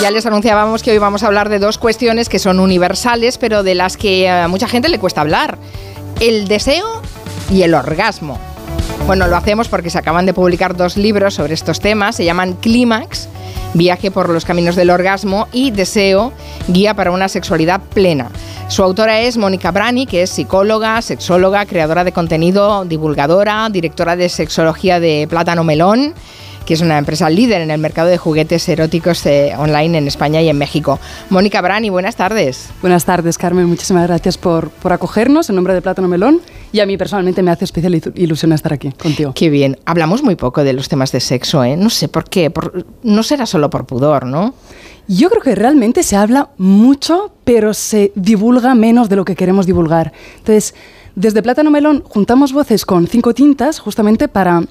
Ya les anunciábamos que hoy vamos a hablar de dos cuestiones que son universales, pero de las que a mucha gente le cuesta hablar. El deseo y el orgasmo. Bueno, lo hacemos porque se acaban de publicar dos libros sobre estos temas. Se llaman Clímax, Viaje por los Caminos del Orgasmo y Deseo, Guía para una Sexualidad Plena. Su autora es Mónica Brani, que es psicóloga, sexóloga, creadora de contenido, divulgadora, directora de sexología de Plátano Melón que es una empresa líder en el mercado de juguetes eróticos eh, online en España y en México. Mónica Brani, buenas tardes. Buenas tardes, Carmen. Muchísimas gracias por, por acogernos en nombre de Plátano Melón y a mí personalmente me hace especial ilusión estar aquí contigo. Qué bien. Hablamos muy poco de los temas de sexo, ¿eh? No sé por qué. no será solo por pudor, ¿no? Yo creo que realmente se habla mucho, pero se divulga menos de lo que queremos divulgar. Entonces, desde Plátano Melón juntamos voces con cinco tintas justamente para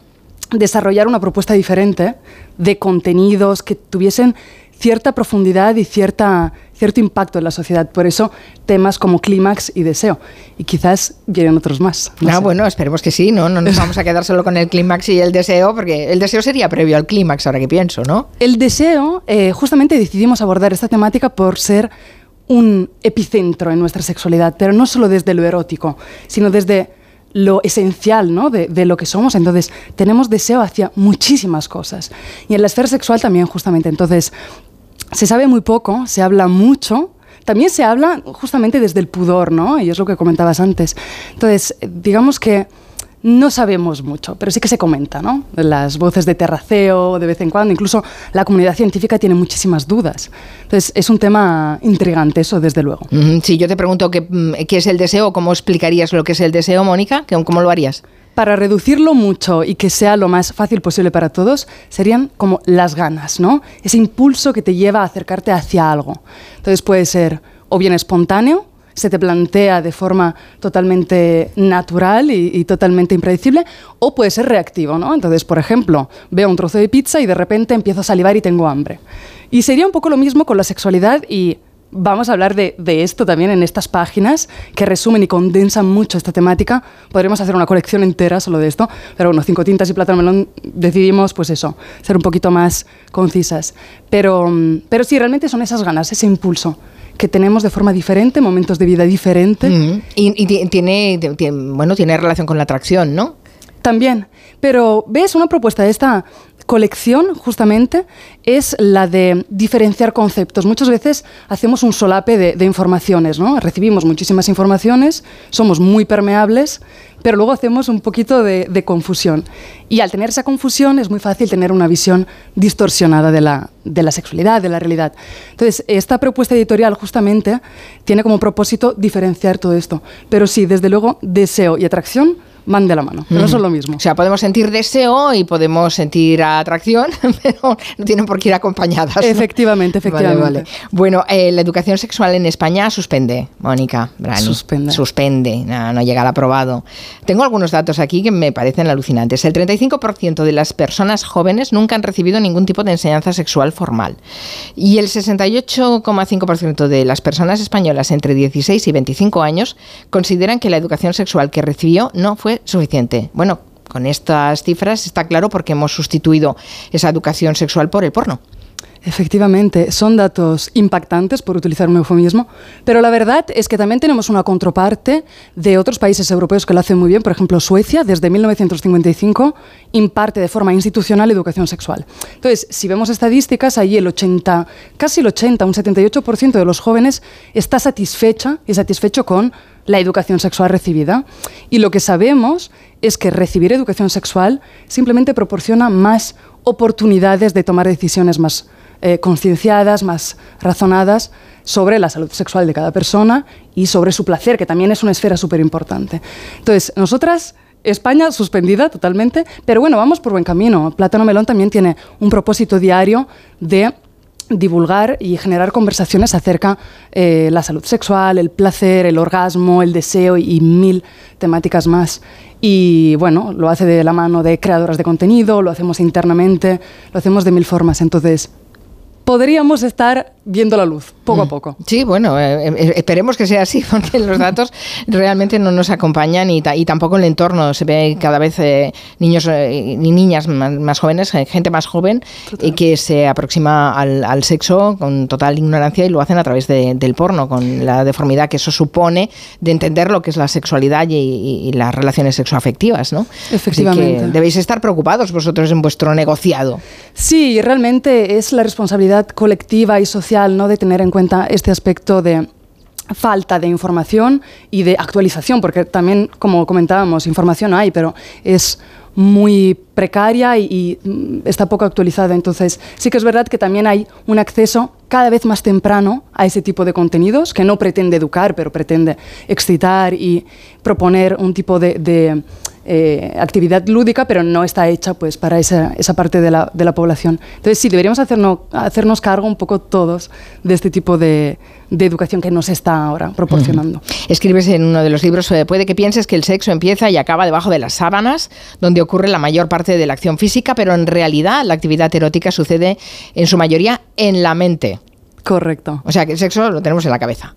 desarrollar una propuesta diferente de contenidos que tuviesen cierta profundidad y cierta, cierto impacto en la sociedad. Por eso temas como clímax y deseo. Y quizás vienen otros más. ah, bueno, esperemos que sí, ¿no? No nos vamos a quedar solo con el clímax y el deseo, porque el deseo sería previo al clímax, ahora que pienso, ¿no? El deseo, eh, justamente decidimos abordar esta temática por ser un epicentro en nuestra sexualidad, pero no solo desde lo erótico, sino desde lo esencial ¿no? de, lo que somos. Entonces, tenemos deseo hacia muchísimas cosas. Y en la esfera sexual también, justamente. Entonces, se sabe muy poco, se habla mucho. También se habla justamente desde el pudor, ¿no? Y es lo que comentabas antes. Entonces, digamos que no sabemos mucho, pero sí que se comenta, ¿no? Las voces de terraceo de vez en cuando, incluso la comunidad científica tiene muchísimas dudas. Entonces, es un tema intrigante eso, desde luego. Si yo te pregunto qué, mm, qué es el deseo, ¿cómo explicarías lo que es el deseo, Mónica? ¿Cómo lo harías? Para reducirlo mucho y que sea lo más fácil posible para todos, serían como las ganas, ¿no? Ese impulso que te lleva a acercarte hacia algo. Entonces puede ser o bien espontáneo, se te plantea de forma totalmente natural y, totalmente impredecible, o puede ser reactivo, ¿no? Entonces, por ejemplo, veo un trozo de pizza y de repente empiezo a salivar y tengo hambre. Y sería un poco lo mismo con la sexualidad y vamos a hablar de, esto también en estas páginas que resumen y condensan mucho esta temática. Podríamos hacer una colección entera solo de esto, pero bueno, Cinco Tintas y Plátano Melón decidimos, pues eso, ser un poquito más concisas. Pero, pero sí, realmente son esas ganas, ese impulso que tenemos de forma diferente, momentos de vida diferentes. y, tiene, bueno, tiene relación con la atracción, ¿no? También. Pero, ¿ves? Una propuesta de esta colección, justamente, es la de diferenciar conceptos. Muchas veces hacemos un solape de, informaciones, ¿no? Recibimos muchísimas informaciones, somos muy permeables, pero luego hacemos un poquito de, confusión. Y al tener esa confusión es muy fácil tener una visión distorsionada de la, de la sexualidad, de la realidad. Entonces, esta propuesta editorial justamente tiene como propósito diferenciar todo esto. Pero sí, desde luego, deseo y atracción van de la mano, pero no son lo mismo. O sea, podemos sentir deseo y podemos sentir atracción, pero no tienen por qué ir acompañadas. Efectivamente, efectivamente. Bueno, eh, la educación sexual en España suspende, Mónica Brani. Suspende. Suspende, no, no llega al aprobado. Tengo algunos datos aquí que me parecen alucinantes. El 35% de las personas jóvenes nunca han recibido ningún tipo de enseñanza sexual formal. Y el 68,5% de las personas españolas entre 16 y 25 años consideran que la educación sexual que recibió no fue suficiente. Bueno, con estas cifras está claro por qué hemos sustituido esa educación sexual por el porno. Efectivamente, son datos impactantes, por utilizar un eufemismo, pero la verdad es que también tenemos una contraparte de otros países europeos que lo hacen muy bien. Por ejemplo, Suecia, desde 1955, imparte de forma institucional educación sexual. Entonces, si vemos estadísticas, ahí el 80, casi el 80, un 78% de los jóvenes está satisfecha y satisfecho con la educación sexual recibida. Y lo que sabemos es que recibir educación sexual simplemente proporciona más oportunidades de tomar decisiones más eh, concienciadas, más razonadas sobre la salud sexual de cada persona y sobre su placer, que también es una esfera súper importante. Entonces, nosotras... España suspendida totalmente, pero bueno, vamos por buen camino. Plátano Melón también tiene un propósito diario de divulgar y generar conversaciones acerca eh, la salud sexual, el placer, el orgasmo, el deseo y mil temáticas más. Y bueno, lo hace de la mano de creadoras de contenido, lo hacemos internamente, lo hacemos de mil formas. Entonces, podríamos estar viendo la luz, poco a mm. poco. Sí, bueno, eh, eh, esperemos que sea así, porque los datos realmente no nos acompañan y, y tampoco el entorno. Se ve cada vez eh, niños y niñas más, jóvenes, gente más joven, y que se aproxima al, sexo con total ignorancia y lo hacen a través del porno, con la deformidad que eso supone de entender lo que es la sexualidad y, las relaciones sexoafectivas, ¿no? Efectivamente. debéis estar preocupados vosotros en vuestro negociado. Sí, realmente es la responsabilidad colectiva y social, ¿no? De tener en cuenta este aspecto de falta de información y de actualización, porque también, como comentábamos, información hay, pero es muy precaria y, mm, está poco actualizada. Entonces, sí que es verdad que también hay un acceso cada vez más temprano a ese tipo de contenidos, que no pretende educar, pero pretende excitar y proponer un tipo de, eh, actividad lúdica, pero no está hecha pues, para esa, esa parte de la, de la, población. Entonces, sí, deberíamos hacernos, hacernos cargo un poco todos de este tipo de, de educación que nos está ahora proporcionando. Escribes en uno de los libros, eh, puede que pienses que el sexo empieza y acaba debajo de las sábanas, donde ocurre la mayor parte de la acción física, pero en realidad la actividad erótica sucede en su mayoría en la mente. Correcto. O sea que el sexo lo tenemos en la cabeza.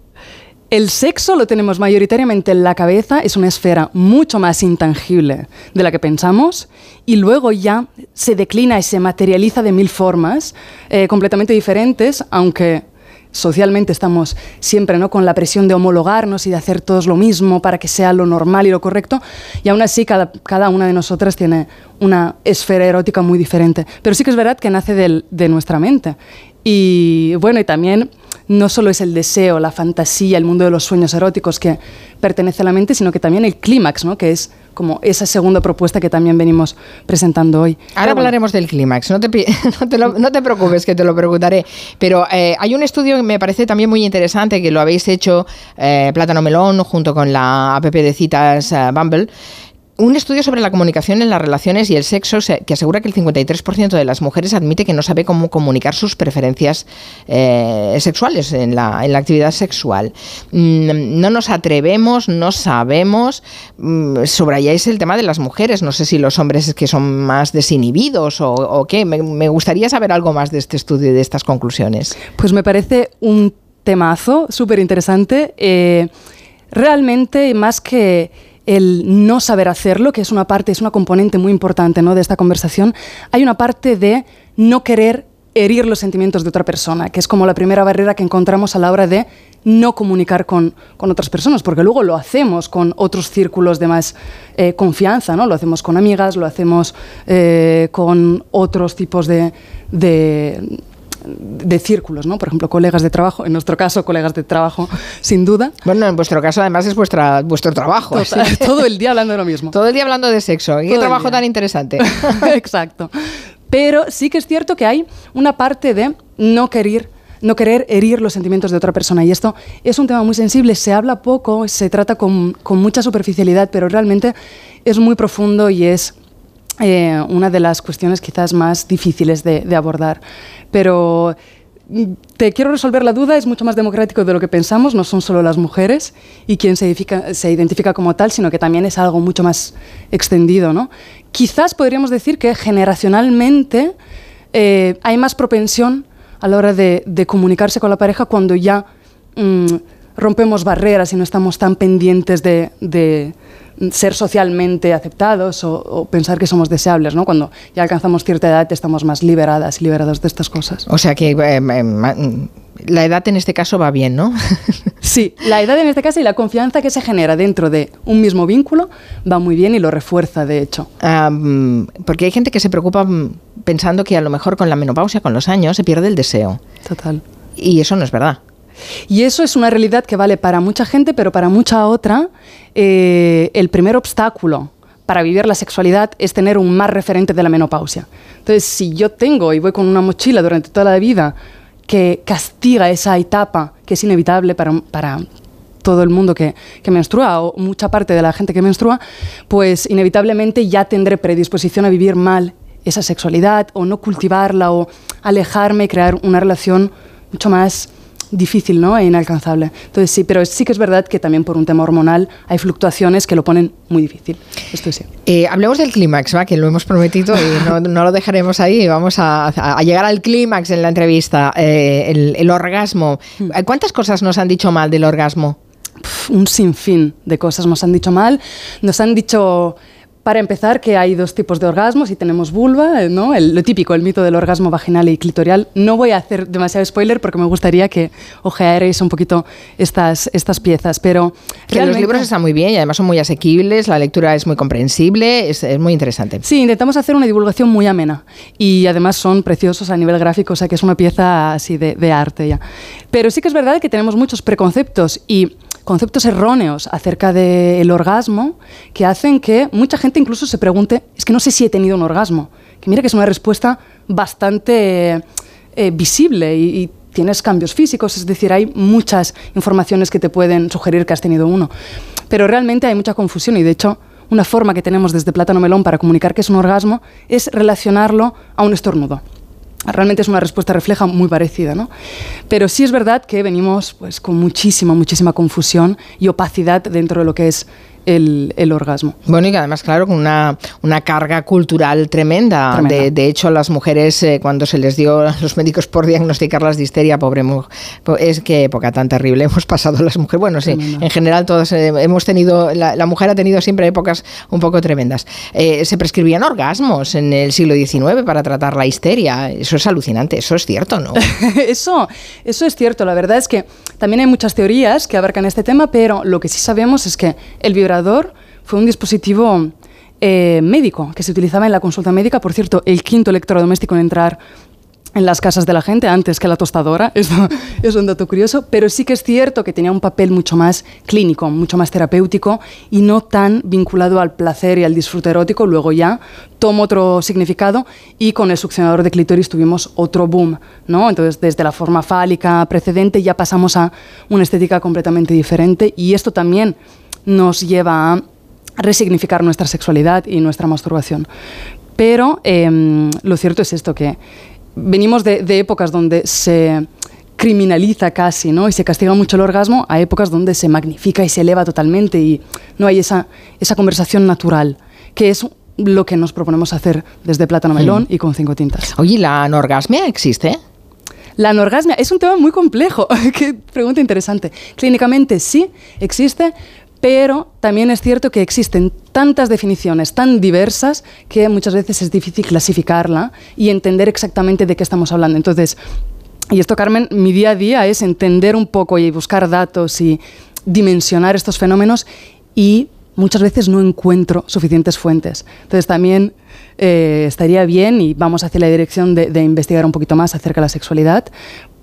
El sexo lo tenemos mayoritariamente en la cabeza, es una esfera mucho más intangible de la que pensamos y luego ya se declina y se materializa de mil formas eh, completamente diferentes, aunque socialmente estamos siempre ¿no? con la presión de homologarnos y de hacer todos lo mismo para que sea lo normal y lo correcto, y aún así cada, cada una de nosotras tiene una esfera erótica muy diferente. Pero sí que es verdad que nace de nuestra mente. Y bueno, y también no solo es el deseo, la fantasía, el mundo de los sueños eróticos que pertenece a la mente, sino que también el clímax, ¿no? que es como esa segunda propuesta que también venimos presentando hoy. Ahora hablaremos del clímax, no, te, no, te preocupes que te lo preguntaré, pero eh, hay un estudio que me parece también muy interesante, que lo habéis hecho eh, Plátano Melón junto con la app de citas eh, Bumble, un estudio sobre la comunicación en las relaciones y el sexo que asegura que el 53% de las mujeres admite que no sabe cómo comunicar sus preferencias eh, sexuales en la, actividad sexual. Mm, no nos atrevemos, no sabemos. Mm, subrayáis el tema de las mujeres. No sé si los hombres es que son más desinhibidos o, qué. Me, gustaría saber algo más de este estudio y de estas conclusiones. Pues me parece un temazo súper interesante. Eh, realmente, más que el no saber hacerlo, que es una parte, es una componente muy importante ¿no? de esta conversación, hay una parte de no querer herir los sentimientos de otra persona, que es como la primera barrera que encontramos a la hora de no comunicar con, otras personas, porque luego lo hacemos con otros círculos de más eh, confianza, ¿no? Lo hacemos con amigas, lo hacemos eh, con otros tipos de círculos, ¿no? Por ejemplo, colegas de trabajo, en nuestro caso, colegas de trabajo, sin duda. Bueno, en vuestro caso, además, es vuestra, vuestro trabajo. todo el día hablando de lo mismo. Todo el día hablando de sexo. ¿Y qué trabajo tan interesante? Exacto. Pero sí que es cierto que hay una parte de no querer no querer herir los sentimientos de otra persona. Y esto es un tema muy sensible, se habla poco, se trata con, con mucha superficialidad, pero realmente es muy profundo y es eh, una de las cuestiones quizás más difíciles de, abordar. Pero mm, te quiero resolver la duda, es mucho más democrático de lo que pensamos, no son solo las mujeres y quien se identifica, como tal, sino que también es algo mucho más extendido. ¿no? Quizás podríamos decir que generacionalmente eh, hay más propensión a la hora de, comunicarse con la pareja cuando ya mm, rompemos barreras y no estamos tan pendientes de ser socialmente aceptados o, pensar que somos deseables, ¿no? Cuando ya alcanzamos cierta edad estamos más liberadas y liberados de estas cosas. O sea que eh, eh, la edad en este caso va bien, ¿no? sí, la edad en este caso y la confianza que se genera dentro de un mismo vínculo va muy bien y lo refuerza, de hecho. porque hay gente que se preocupa mm, pensando que a lo mejor con la menopausia, con los años, se pierde el deseo. Total. Y eso no es verdad. Y eso es una realidad que vale para mucha gente, pero para mucha otra, eh, el primer obstáculo para vivir la sexualidad es tener un más referente de la menopausia. Entonces, si yo tengo y voy con una mochila durante toda la vida que castiga esa etapa que es inevitable para, todo el mundo que, que, menstrua o mucha parte de la gente que menstrua, pues inevitablemente ya tendré predisposición a vivir mal esa sexualidad o no cultivarla o alejarme y crear una relación mucho más difícil ¿no? e inalcanzable. Entonces sí, pero sí que es verdad que también por un tema hormonal hay fluctuaciones que lo ponen muy difícil. Esto sí. Eh, hablemos del clímax, ¿va? que lo hemos prometido y no, lo dejaremos ahí. Vamos a, llegar al clímax en la entrevista, eh, el, orgasmo. Hmm. ¿Cuántas cosas nos han dicho mal del orgasmo? un sinfín de cosas nos han dicho mal. Nos han dicho para empezar, que hay dos tipos de orgasmos y tenemos vulva, ¿no? lo típico, el mito del orgasmo vaginal y clitorial. No voy a hacer demasiado spoiler porque me gustaría que ojearais un poquito estas, estas piezas, pero... los libros están muy bien y además son muy asequibles, la lectura es muy comprensible, es, muy interesante. Sí, intentamos hacer una divulgación muy amena y además son preciosos a nivel gráfico, o sea que es una pieza así de, de arte ya. Pero sí que es verdad que tenemos muchos preconceptos y conceptos erróneos acerca del orgasmo que hacen que mucha gente incluso se pregunte, es que no sé si he tenido un orgasmo. Que mira que es una respuesta bastante eh, visible y, tienes cambios físicos, es decir, hay muchas informaciones que te pueden sugerir que has tenido uno. Pero realmente hay mucha confusión y de hecho una forma que tenemos desde Plátano Melón para comunicar que es un orgasmo es relacionarlo a un estornudo realmente es una respuesta refleja muy parecida, ¿no? Pero sí es verdad que venimos pues, con muchísima, muchísima confusión y opacidad dentro de lo que es el, orgasmo. Bueno, y además, claro, con una, una carga cultural tremenda. De, hecho, las mujeres, eh, cuando se les dio a los médicos por diagnosticarlas de histeria, pobre mujer, es que época tan terrible hemos pasado las mujeres. Bueno, sí, en general todas eh, hemos tenido, la, mujer ha tenido siempre épocas un poco tremendas. Eh, se prescribían orgasmos en el siglo XIX para tratar la histeria. Eso es alucinante, eso es cierto, ¿no? eso, eso es cierto. La verdad es que también hay muchas teorías que abarcan este tema, pero lo que sí sabemos es que el vibrador fue un dispositivo eh, médico que se utilizaba en la consulta médica. Por cierto, el quinto electrodoméstico en entrar en las casas de la gente antes que la tostadora. Esto es un dato curioso, pero sí que es cierto que tenía un papel mucho más clínico, mucho más terapéutico y no tan vinculado al placer y al disfrute erótico. Luego ya tomó otro significado y con el succionador de clítoris tuvimos otro boom, ¿no? Entonces, desde la forma fálica precedente ya pasamos a una estética completamente diferente y esto también nos lleva a resignificar nuestra sexualidad y nuestra masturbación. Pero em, lo cierto es esto, que venimos de, épocas donde se criminaliza casi, ¿no? Y se castiga mucho el orgasmo a épocas donde se magnifica y se eleva totalmente y no hay esa, esa conversación natural, que es lo que nos proponemos hacer desde Plátano Melón y con Cinco Tintas. Oye, ¿la anorgasmia existe? La anorgasmia es un tema muy complejo. Qué pregunta interesante. Clínicamente sí existe, pero también es cierto que existen tantas definiciones tan diversas que muchas veces es difícil clasificarla y entender exactamente de qué estamos hablando. Entonces, y esto, Carmen, mi día a día es entender un poco y buscar datos y dimensionar estos fenómenos y muchas veces no encuentro suficientes fuentes. Entonces también eh, estaría bien y vamos hacia la dirección de, de, investigar un poquito más acerca de la sexualidad,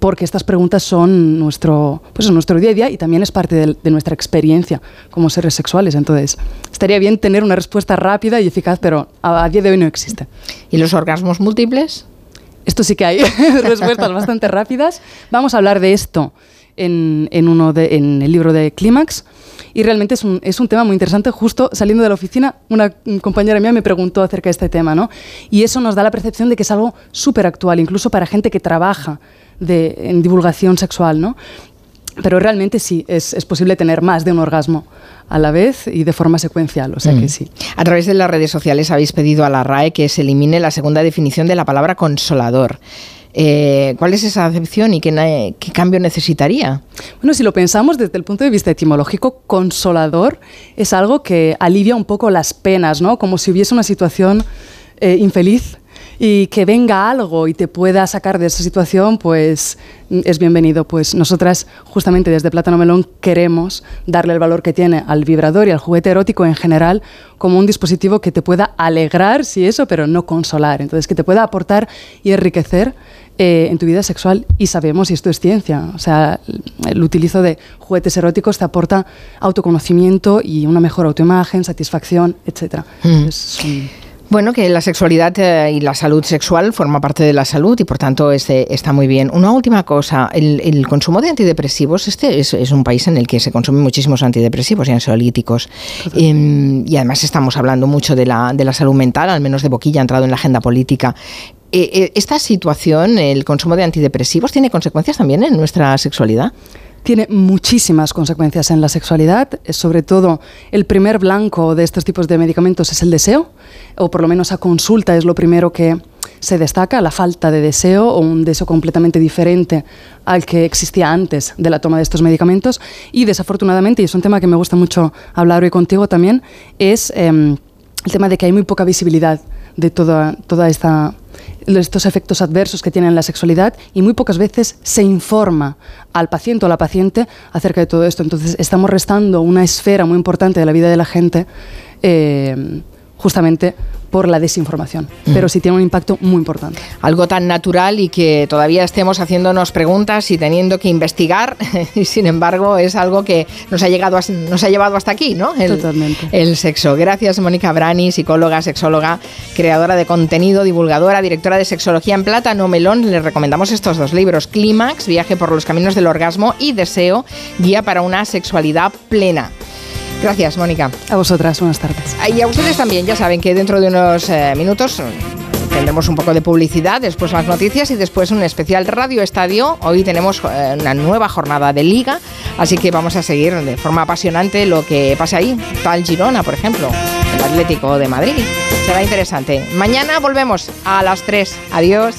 porque estas preguntas son nuestro, pues, nuestro día a día y también es parte de, nuestra experiencia como seres sexuales. Entonces, estaría bien tener una respuesta rápida y eficaz, pero a, día de hoy no existe. ¿Y los orgasmos múltiples? Esto sí que hay respuestas bastante rápidas. Vamos a hablar de esto en, en, uno de, en el libro de Clímax. Y realmente es un, es un, tema muy interesante. Justo saliendo de la oficina, una compañera mía me preguntó acerca de este tema, ¿no? Y eso nos da la percepción de que es algo súper actual, incluso para gente que trabaja de, en divulgación sexual, ¿no? Pero realmente sí, es, es, posible tener más de un orgasmo a la vez y de forma secuencial, o sea que mm. sí. A través de las redes sociales habéis pedido a la RAE que se elimine la segunda definición de la palabra consolador. Eh, ¿Cuál es esa acepción y qué, qué, cambio necesitaría? Bueno, si lo pensamos desde el punto de vista etimológico, consolador es algo que alivia un poco las penas, ¿no? Como si hubiese una situación eh, infeliz y que venga algo y te pueda sacar de esa situación, pues es bienvenido. Pues nosotras, justamente desde Plátano Melón, queremos darle el valor que tiene al vibrador y al juguete erótico en general como un dispositivo que te pueda alegrar, si eso, pero no consolar. Entonces, que te pueda aportar y enriquecer eh, en tu vida sexual. Y sabemos, y esto es ciencia, o sea, el utilizo de juguetes eróticos te aporta autoconocimiento y una mejor autoimagen, satisfacción, etc. Bueno, que la sexualidad eh, y la salud sexual forma parte de la salud y por tanto este, está muy bien. Una última cosa, el, consumo de antidepresivos, este es, un país en el que se consumen muchísimos antidepresivos y ansiolíticos em, y además estamos hablando mucho de la, de la salud mental, al menos de boquilla ha entrado en la agenda política. eh, ¿esta situación, el consumo de antidepresivos, tiene consecuencias también en nuestra sexualidad? Tiene muchísimas consecuencias en la sexualidad. Sobre todo, el primer blanco de estos tipos de medicamentos es el deseo, o por lo menos a consulta es lo primero que se destaca, la falta de deseo o un deseo completamente diferente al que existía antes de la toma de estos medicamentos. Y desafortunadamente, y es un tema que me gusta mucho hablar hoy contigo también, es em, el tema de que hay muy poca visibilidad de toda, toda esta estos efectos adversos que tiene la sexualidad y muy pocas veces se informa al paciente o a la paciente acerca de todo esto. Entonces estamos restando una esfera muy importante de la vida de la gente eh, justamente por la desinformación, pero sí tiene un impacto muy importante. Algo tan natural y que todavía estemos haciéndonos preguntas y teniendo que investigar, y sin embargo es algo que nos ha, llegado nos ha llevado hasta aquí, ¿no? El, Totalmente. El sexo. Gracias, Mónica Brani, psicóloga, sexóloga, creadora de contenido, divulgadora, directora de Sexología en Plátano Melón. Les recomendamos estos dos libros, Clímax, Viaje por los Caminos del Orgasmo y Deseo, Guía para una Sexualidad Plena. Gracias, Mónica. A vosotras, buenas tardes. Y a ustedes también, ya saben que dentro de unos eh, minutos mm, tendremos un poco de publicidad, después las noticias y después un especial Radio Estadio. Hoy tenemos eh, una nueva jornada de liga, así que vamos a seguir de forma apasionante lo que pasa ahí. Tal Girona, por ejemplo, el Atlético de Madrid. Será interesante. Mañana volvemos a las 3. Adiós.